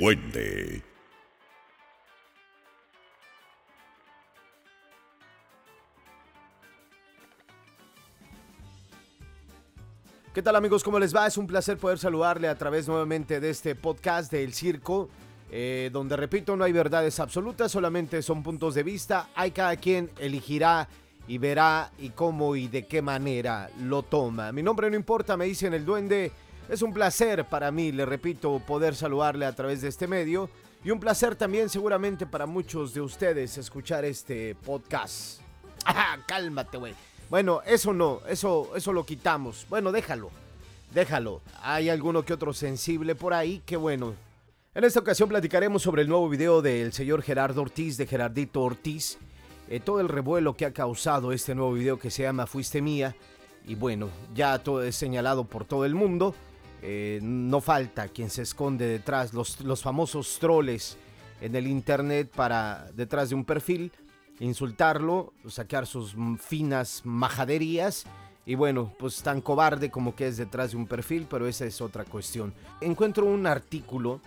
duende. ¿Qué tal amigos? ¿Cómo les va? Es un placer poder saludarle a través nuevamente de este podcast del circo, eh, donde repito, no hay verdades absolutas, solamente son puntos de vista. Hay cada quien elegirá y verá y cómo y de qué manera lo toma. Mi nombre no importa, me dicen el duende. Es un placer para mí, le repito, poder saludarle a través de este medio. Y un placer también seguramente para muchos de ustedes escuchar este podcast. ¡Ah, cálmate, güey! Bueno, eso no, eso, eso lo quitamos. Bueno, déjalo, déjalo. Hay alguno que otro sensible por ahí, que bueno. En esta ocasión platicaremos sobre el nuevo video del señor Gerardo Ortiz, de Gerardito Ortiz. Eh, todo el revuelo que ha causado este nuevo video que se llama Fuiste Mía. Y bueno, ya todo es señalado por todo el mundo. Eh, no falta quien se esconde detrás, los, los famosos troles en el internet para detrás de un perfil insultarlo, sacar sus finas majaderías. Y bueno, pues tan cobarde como que es detrás de un perfil, pero esa es otra cuestión. Encuentro un artículo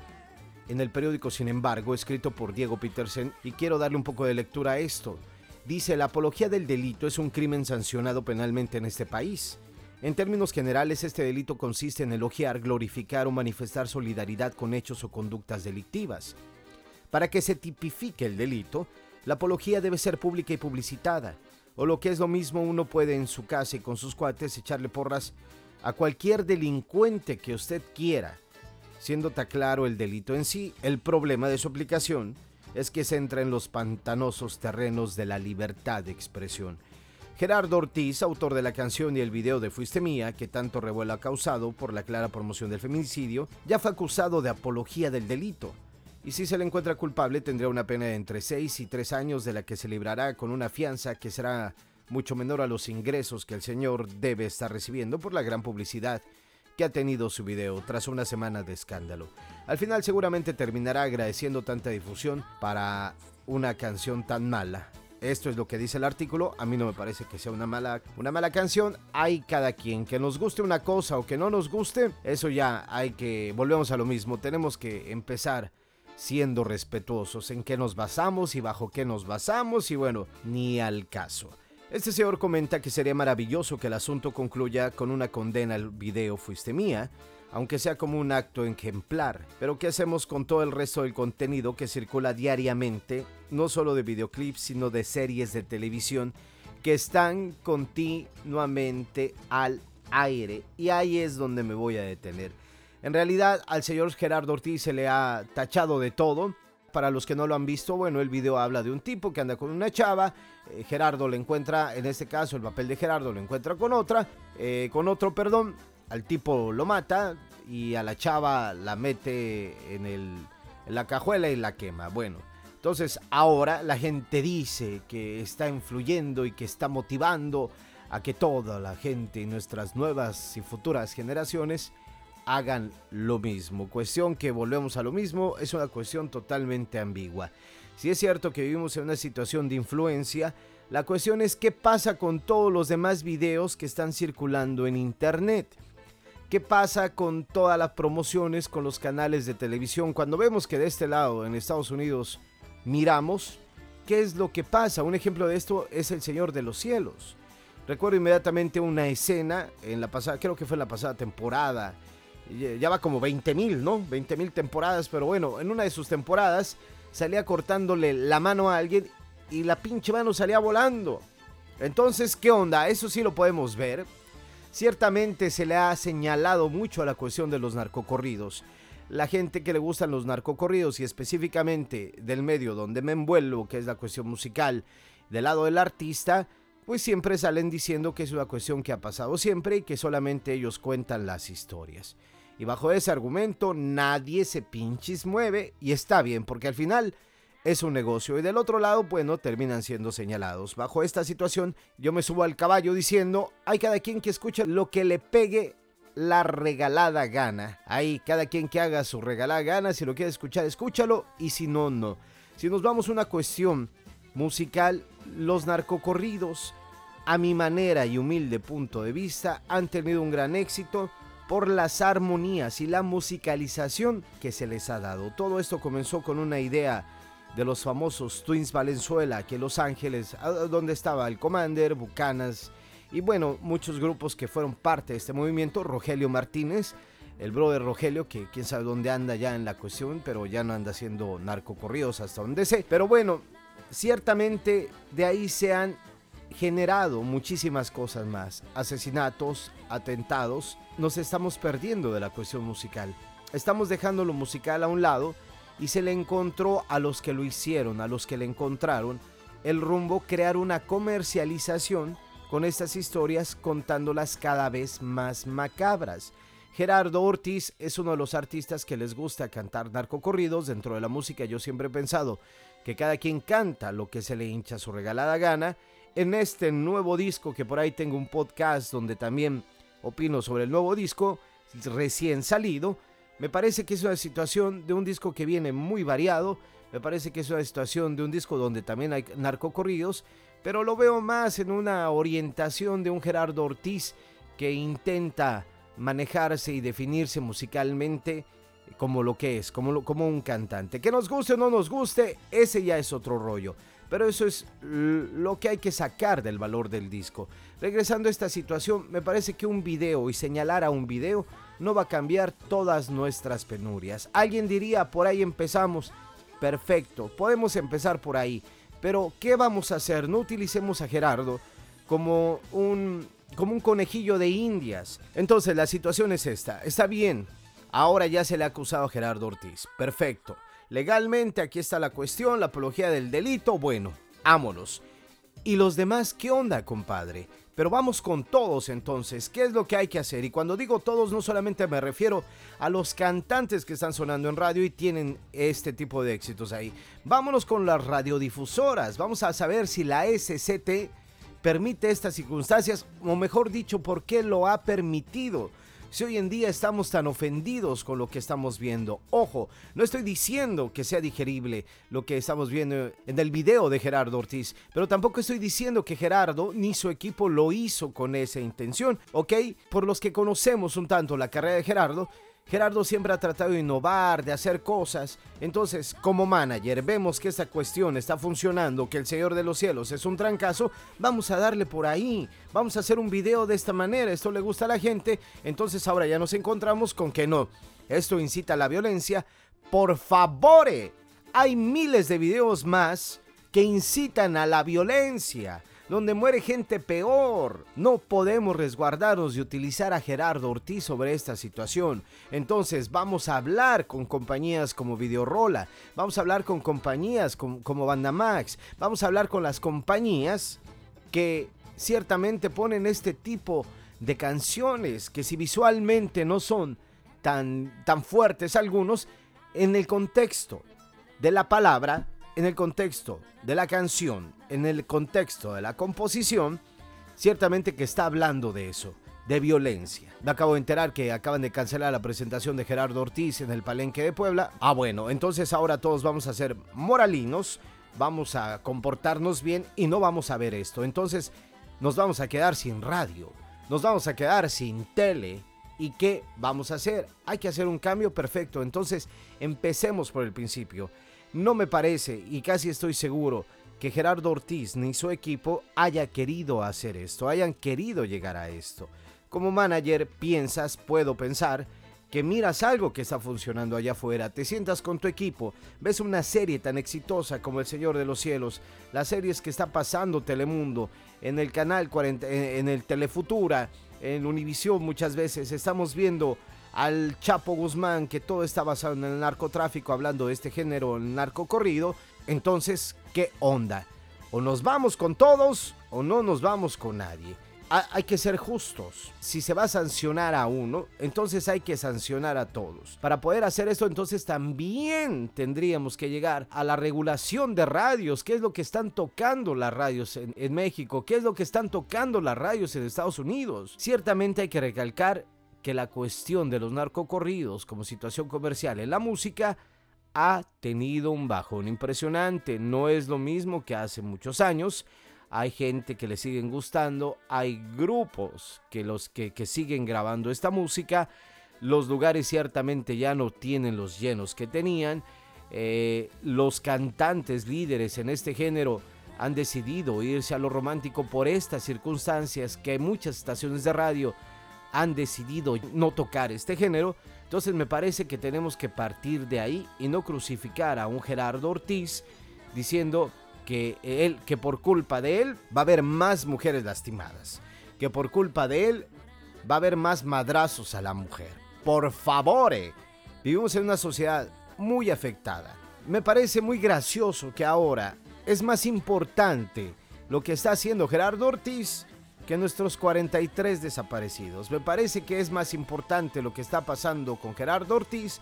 en el periódico, sin embargo, escrito por Diego Petersen, y quiero darle un poco de lectura a esto. Dice, la apología del delito es un crimen sancionado penalmente en este país. En términos generales, este delito consiste en elogiar, glorificar o manifestar solidaridad con hechos o conductas delictivas. Para que se tipifique el delito, la apología debe ser pública y publicitada. O lo que es lo mismo, uno puede en su casa y con sus cuates echarle porras a cualquier delincuente que usted quiera. Siendo tan claro el delito en sí, el problema de su aplicación es que se entra en los pantanosos terrenos de la libertad de expresión. Gerardo Ortiz, autor de la canción y el video de Fuiste Mía, que tanto revuelo ha causado por la clara promoción del feminicidio, ya fue acusado de apología del delito y si se le encuentra culpable tendrá una pena de entre 6 y 3 años de la que se librará con una fianza que será mucho menor a los ingresos que el señor debe estar recibiendo por la gran publicidad que ha tenido su video tras una semana de escándalo. Al final seguramente terminará agradeciendo tanta difusión para una canción tan mala. Esto es lo que dice el artículo, a mí no me parece que sea una mala, una mala canción, hay cada quien, que nos guste una cosa o que no nos guste, eso ya hay que, volvemos a lo mismo, tenemos que empezar siendo respetuosos en qué nos basamos y bajo qué nos basamos y bueno, ni al caso. Este señor comenta que sería maravilloso que el asunto concluya con una condena al video Fuiste Mía, aunque sea como un acto ejemplar. Pero ¿qué hacemos con todo el resto del contenido que circula diariamente, no solo de videoclips, sino de series de televisión, que están continuamente al aire? Y ahí es donde me voy a detener. En realidad al señor Gerardo Ortiz se le ha tachado de todo. Para los que no lo han visto, bueno, el video habla de un tipo que anda con una chava. Eh, Gerardo le encuentra, en este caso el papel de Gerardo lo encuentra con otra, eh, con otro, perdón. Al tipo lo mata y a la chava la mete en, el, en la cajuela y la quema. Bueno, entonces ahora la gente dice que está influyendo y que está motivando a que toda la gente y nuestras nuevas y futuras generaciones hagan lo mismo. Cuestión que volvemos a lo mismo, es una cuestión totalmente ambigua. Si es cierto que vivimos en una situación de influencia, la cuestión es qué pasa con todos los demás videos que están circulando en internet. ¿Qué pasa con todas las promociones con los canales de televisión? Cuando vemos que de este lado, en Estados Unidos, miramos, ¿qué es lo que pasa? Un ejemplo de esto es El Señor de los Cielos. Recuerdo inmediatamente una escena en la pasada, creo que fue en la pasada temporada, ya va como 20 mil, ¿no? 20 mil temporadas, pero bueno, en una de sus temporadas salía cortándole la mano a alguien y la pinche mano salía volando. Entonces, ¿qué onda? Eso sí lo podemos ver. Ciertamente se le ha señalado mucho a la cuestión de los narcocorridos. La gente que le gustan los narcocorridos y específicamente del medio donde me envuelvo, que es la cuestión musical, del lado del artista, pues siempre salen diciendo que es una cuestión que ha pasado siempre y que solamente ellos cuentan las historias. Y bajo ese argumento nadie se pinches mueve y está bien porque al final es un negocio y del otro lado, bueno, terminan siendo señalados. Bajo esta situación yo me subo al caballo diciendo, hay cada quien que escuche lo que le pegue la regalada gana. Ahí, cada quien que haga su regalada gana, si lo quiere escuchar, escúchalo y si no, no. Si nos vamos a una cuestión musical, los narcocorridos, a mi manera y humilde punto de vista, han tenido un gran éxito por las armonías y la musicalización que se les ha dado. Todo esto comenzó con una idea de los famosos Twins Valenzuela, que Los Ángeles, donde estaba el Commander, Bucanas y bueno, muchos grupos que fueron parte de este movimiento, Rogelio Martínez, el brother Rogelio, que quién sabe dónde anda ya en la cuestión, pero ya no anda haciendo narcocorridos hasta donde sé. Pero bueno, ciertamente de ahí se han generado muchísimas cosas más. Asesinatos, atentados. Nos estamos perdiendo de la cuestión musical. Estamos dejando lo musical a un lado y se le encontró a los que lo hicieron, a los que le encontraron, el rumbo crear una comercialización con estas historias contándolas cada vez más macabras. Gerardo Ortiz es uno de los artistas que les gusta cantar narcocorridos dentro de la música. Yo siempre he pensado que cada quien canta lo que se le hincha su regalada gana. En este nuevo disco, que por ahí tengo un podcast donde también opino sobre el nuevo disco recién salido, me parece que es una situación de un disco que viene muy variado. Me parece que es una situación de un disco donde también hay narcocorridos, pero lo veo más en una orientación de un Gerardo Ortiz que intenta manejarse y definirse musicalmente como lo que es, como, como un cantante. Que nos guste o no nos guste, ese ya es otro rollo. Pero eso es lo que hay que sacar del valor del disco. Regresando a esta situación, me parece que un video y señalar a un video no va a cambiar todas nuestras penurias. Alguien diría, por ahí empezamos. Perfecto, podemos empezar por ahí. Pero, ¿qué vamos a hacer? No utilicemos a Gerardo como un como un conejillo de indias. Entonces la situación es esta. Está bien. Ahora ya se le ha acusado a Gerardo Ortiz. Perfecto. Legalmente aquí está la cuestión, la apología del delito. Bueno, ámonos. ¿Y los demás qué onda, compadre? Pero vamos con todos entonces, ¿qué es lo que hay que hacer? Y cuando digo todos, no solamente me refiero a los cantantes que están sonando en radio y tienen este tipo de éxitos ahí. Vámonos con las radiodifusoras, vamos a saber si la SCT permite estas circunstancias, o mejor dicho, por qué lo ha permitido. Si hoy en día estamos tan ofendidos con lo que estamos viendo, ojo, no estoy diciendo que sea digerible lo que estamos viendo en el video de Gerardo Ortiz, pero tampoco estoy diciendo que Gerardo ni su equipo lo hizo con esa intención, ¿ok? Por los que conocemos un tanto la carrera de Gerardo, Gerardo siempre ha tratado de innovar, de hacer cosas. Entonces, como manager, vemos que esta cuestión está funcionando, que el Señor de los Cielos es un trancazo, vamos a darle por ahí. Vamos a hacer un video de esta manera, esto le gusta a la gente. Entonces ahora ya nos encontramos con que no, esto incita a la violencia. Por favor, hay miles de videos más que incitan a la violencia donde muere gente peor. No podemos resguardarnos de utilizar a Gerardo Ortiz sobre esta situación. Entonces vamos a hablar con compañías como Videorola, vamos a hablar con compañías como, como Bandamax, vamos a hablar con las compañías que ciertamente ponen este tipo de canciones que si visualmente no son tan, tan fuertes algunos, en el contexto de la palabra en el contexto de la canción, en el contexto de la composición, ciertamente que está hablando de eso, de violencia. Me acabo de enterar que acaban de cancelar la presentación de Gerardo Ortiz en el Palenque de Puebla. Ah, bueno, entonces ahora todos vamos a ser moralinos, vamos a comportarnos bien y no vamos a ver esto. Entonces nos vamos a quedar sin radio, nos vamos a quedar sin tele. ¿Y qué vamos a hacer? Hay que hacer un cambio perfecto. Entonces empecemos por el principio. No me parece, y casi estoy seguro, que Gerardo Ortiz ni su equipo haya querido hacer esto, hayan querido llegar a esto. Como manager piensas, puedo pensar, que miras algo que está funcionando allá afuera, te sientas con tu equipo, ves una serie tan exitosa como El Señor de los Cielos, las series que está pasando Telemundo, en el canal 40, en el Telefutura, en Univisión muchas veces, estamos viendo al Chapo Guzmán, que todo está basado en el narcotráfico, hablando de este género, el narcocorrido, entonces, ¿qué onda? O nos vamos con todos o no nos vamos con nadie. hay que ser justos. Si se va a sancionar a uno, entonces hay que sancionar a todos. Para poder hacer esto, entonces también tendríamos que llegar a la regulación de radios. ¿Qué es lo que están tocando las radios en, en México? ¿Qué es lo que están tocando las radios en Estados Unidos? Ciertamente hay que recalcar que la cuestión de los narcocorridos como situación comercial en la música ha tenido un bajón impresionante. No es lo mismo que hace muchos años. hay gente que le siguen gustando, hay grupos que los que, que siguen grabando esta música, los lugares ciertamente ya no tienen los llenos que tenían, eh, los cantantes líderes en este género han decidido irse a lo romántico por estas circunstancias que muchas estaciones de radio han decidido no tocar este género. Entonces me parece que tenemos que partir de ahí y no crucificar a un Gerardo Ortiz diciendo que él que por culpa de él va a haber más mujeres lastimadas, que por culpa de él va a haber más madrazos a la mujer. Por favor, eh, vivimos en una sociedad muy afectada. Me parece muy gracioso que ahora es más importante lo que está haciendo Gerardo Ortiz que nuestros 43 desaparecidos. Me parece que es más importante lo que está pasando con Gerardo Ortiz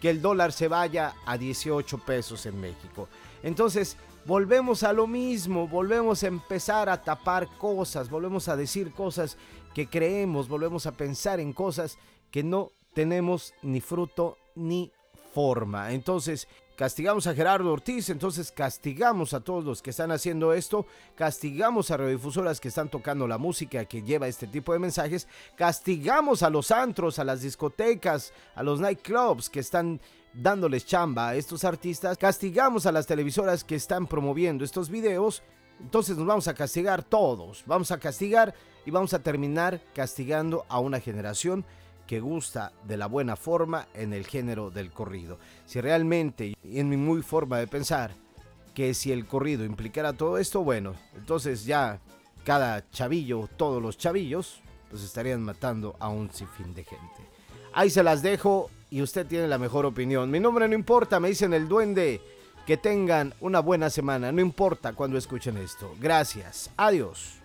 que el dólar se vaya a 18 pesos en México. Entonces, volvemos a lo mismo, volvemos a empezar a tapar cosas, volvemos a decir cosas que creemos, volvemos a pensar en cosas que no tenemos ni fruto ni forma. Entonces, castigamos a Gerardo Ortiz, entonces castigamos a todos los que están haciendo esto, castigamos a radiodifusoras que están tocando la música que lleva este tipo de mensajes, castigamos a los antros, a las discotecas, a los nightclubs que están dándoles chamba a estos artistas, castigamos a las televisoras que están promoviendo estos videos, entonces nos vamos a castigar todos, vamos a castigar y vamos a terminar castigando a una generación que gusta de la buena forma en el género del corrido. Si realmente, y en mi muy forma de pensar, que si el corrido implicara todo esto, bueno, entonces ya cada chavillo, todos los chavillos, pues estarían matando a un sinfín de gente. Ahí se las dejo y usted tiene la mejor opinión. Mi nombre no importa, me dicen el duende. Que tengan una buena semana, no importa cuando escuchen esto. Gracias. Adiós.